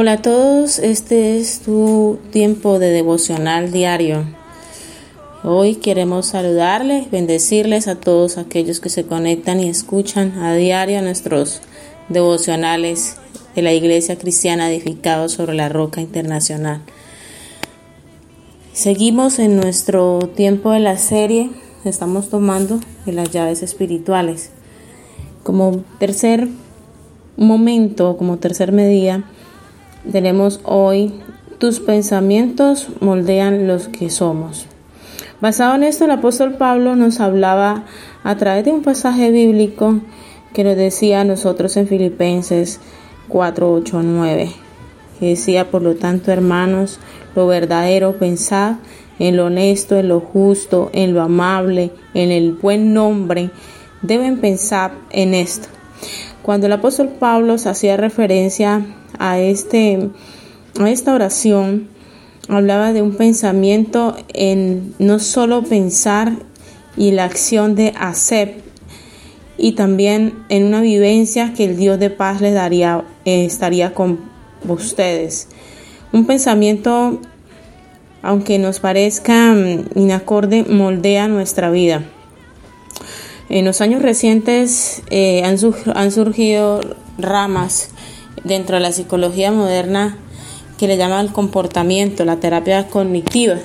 Hola a todos, este es tu tiempo de devocional diario. Hoy queremos saludarles, bendecirles a todos aquellos que se conectan y escuchan a diario nuestros devocionales de la Iglesia Cristiana edificados sobre la roca internacional. Seguimos en nuestro tiempo de la serie, estamos tomando las llaves espirituales. Como tercer momento, como tercer medida, tenemos hoy, tus pensamientos moldean los que somos. Basado en esto, el apóstol Pablo nos hablaba a través de un pasaje bíblico que nos decía a nosotros en Filipenses 4, 8, 9, que decía, por lo tanto, hermanos, lo verdadero, pensad en lo honesto, en lo justo, en lo amable, en el buen nombre, deben pensar en esto. Cuando el apóstol Pablo hacía referencia a, este, a esta oración, hablaba de un pensamiento en no solo pensar y la acción de hacer, y también en una vivencia que el Dios de paz les daría, eh, estaría con ustedes. Un pensamiento, aunque nos parezca mm, inacorde, moldea nuestra vida. En los años recientes eh, han, surgido ramas dentro de la psicología moderna que le llaman el comportamiento, la terapia cognitiva.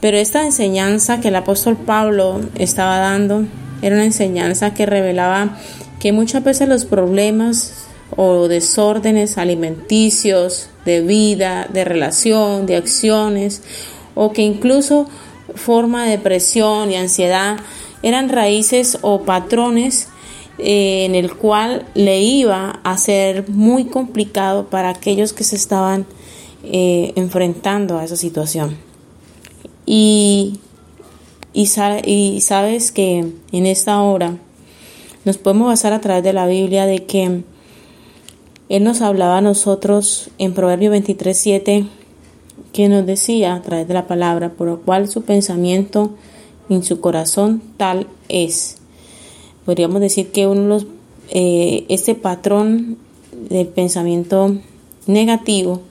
Pero esta enseñanza que el apóstol Pablo estaba dando era una enseñanza que revelaba que muchas veces los problemas o desórdenes alimenticios, de vida, de relación, de acciones, o que incluso forma de depresión y ansiedad eran raíces o patrones eh, en el cual le iba a ser muy complicado para aquellos que se estaban eh, enfrentando a esa situación. Y, y, y sabes que en esta hora nos podemos basar a través de la Biblia de que Él nos hablaba a nosotros en Proverbio 23, 7, que nos decía a través de la palabra, por lo cual su pensamiento en su corazón tal es podríamos decir que uno los, eh, este patrón del pensamiento negativo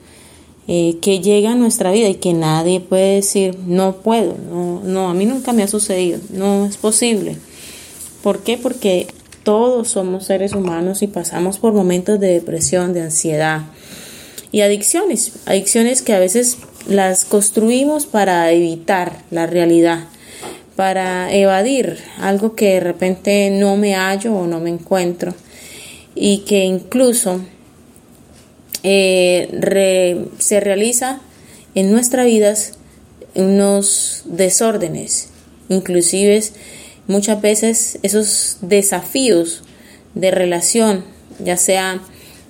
eh, que llega a nuestra vida y que nadie puede decir no puedo, no, no, a mí nunca me ha sucedido, no es posible. ¿Por qué? Porque todos somos seres humanos y pasamos por momentos de depresión, de ansiedad y adicciones, adicciones que a veces las construimos para evitar la realidad para evadir algo que de repente no me hallo o no me encuentro. Y que incluso eh, se realiza en nuestras vidas unos desórdenes, inclusive muchas veces esos desafíos de relación, ya sea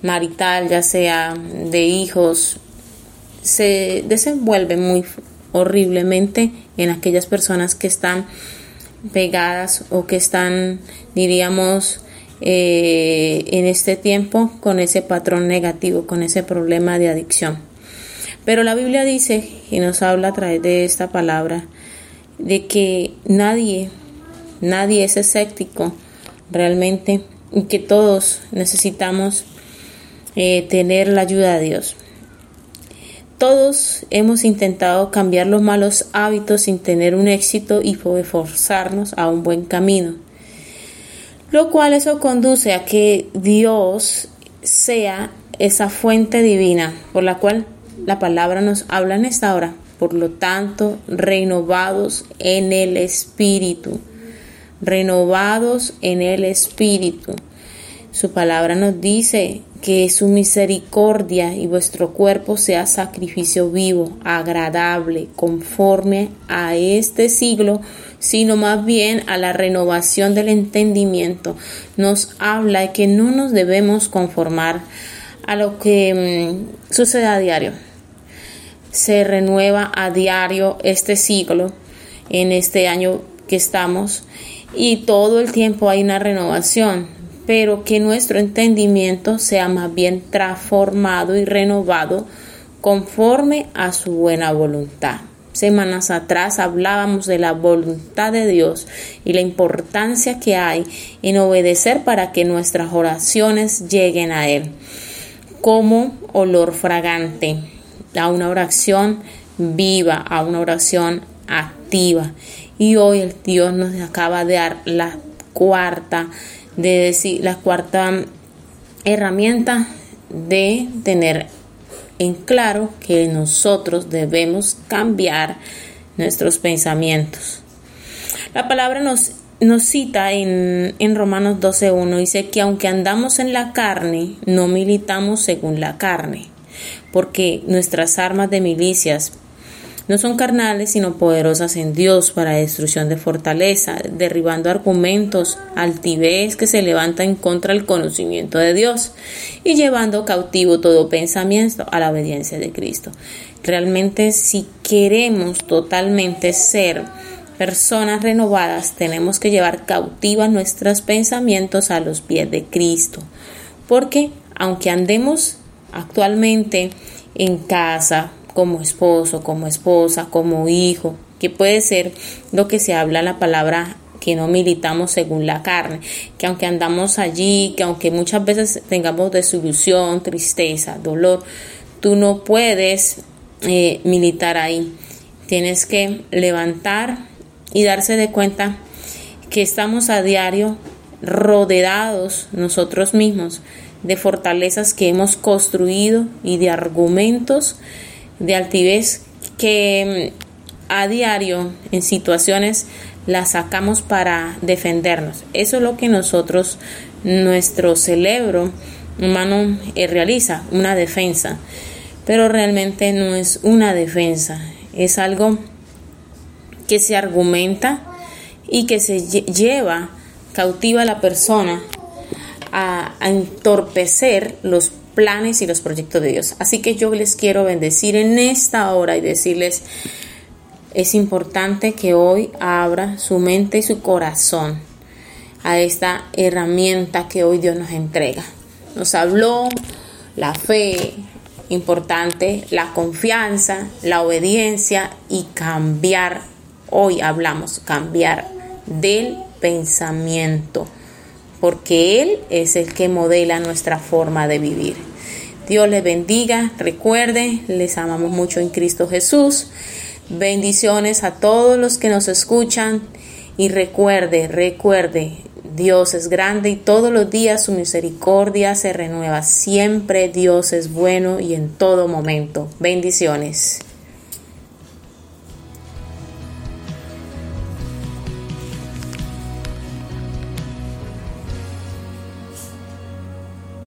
marital, ya sea de hijos, se desenvuelven muy horriblemente en aquellas personas que están pegadas o que están, diríamos, eh, en este tiempo con ese patrón negativo, con ese problema de adicción. Pero la Biblia dice y nos habla a través de esta palabra de que nadie, nadie es escéptico realmente y que todos necesitamos eh, tener la ayuda de Dios. Todos hemos intentado cambiar los malos hábitos sin tener un éxito y forzarnos a un buen camino. Lo cual eso conduce a que Dios sea esa fuente divina por la cual la palabra nos habla en esta hora. Por lo tanto, renovados en el Espíritu. Renovados en el Espíritu. Su palabra nos dice que su misericordia y vuestro cuerpo sea sacrificio vivo, agradable, conforme a este siglo, sino más bien a la renovación del entendimiento. Nos habla de que no nos debemos conformar a lo que mm, sucede a diario. Se renueva a diario este siglo, en este año que estamos, y todo el tiempo hay una renovación pero que nuestro entendimiento sea más bien transformado y renovado conforme a su buena voluntad. Semanas atrás hablábamos de la voluntad de Dios y la importancia que hay en obedecer para que nuestras oraciones lleguen a Él. como olor fragante, a una oración viva, a una oración activa. Y hoy el Dios nos acaba de dar la cuarta, de decir, la cuarta herramienta de tener en claro que nosotros debemos cambiar nuestros pensamientos. La palabra nos, nos cita en, en Romanos 12.1, dice que aunque andamos en la carne, no militamos según la carne, porque nuestras armas de milicias no son carnales, sino poderosas en Dios para destrucción de fortaleza, derribando argumentos, altivez que se levanta en contra del conocimiento de Dios y llevando cautivo todo pensamiento a la obediencia de Cristo. Realmente si queremos totalmente ser personas renovadas, tenemos que llevar cautivas nuestros pensamientos a los pies de Cristo. Porque aunque andemos actualmente en casa, como esposo, como esposa, como hijo, que puede ser lo que se habla la palabra que no militamos según la carne, que aunque andamos allí, que aunque muchas veces tengamos desilusión, tristeza, dolor, tú no puedes eh, militar ahí. Tienes que levantar y darse de cuenta que estamos a diario rodeados nosotros mismos de fortalezas que hemos construido y de argumentos de altivez que mm, a diario en situaciones las sacamos para defendernos. Eso es lo que nosotros, nuestro cerebro humano eh, realiza, una defensa. Pero realmente no es una defensa, es algo que se argumenta y que se lleva, cautiva a la persona a, a entorpecer los planes y los proyectos de Dios. Así que yo les quiero bendecir en esta hora y decirles, es importante que hoy abra su mente y su corazón a esta herramienta que hoy Dios nos entrega. Nos habló la fe, importante, la confianza, la obediencia y cambiar. Hoy hablamos cambiar del pensamiento porque Él es el que modela nuestra forma de vivir. Dios les bendiga, recuerde, les amamos mucho en Cristo Jesús. Bendiciones a todos los que nos escuchan y recuerde, recuerde, Dios es grande y todos los días su misericordia se renueva. Siempre Dios es bueno y en todo momento. Bendiciones.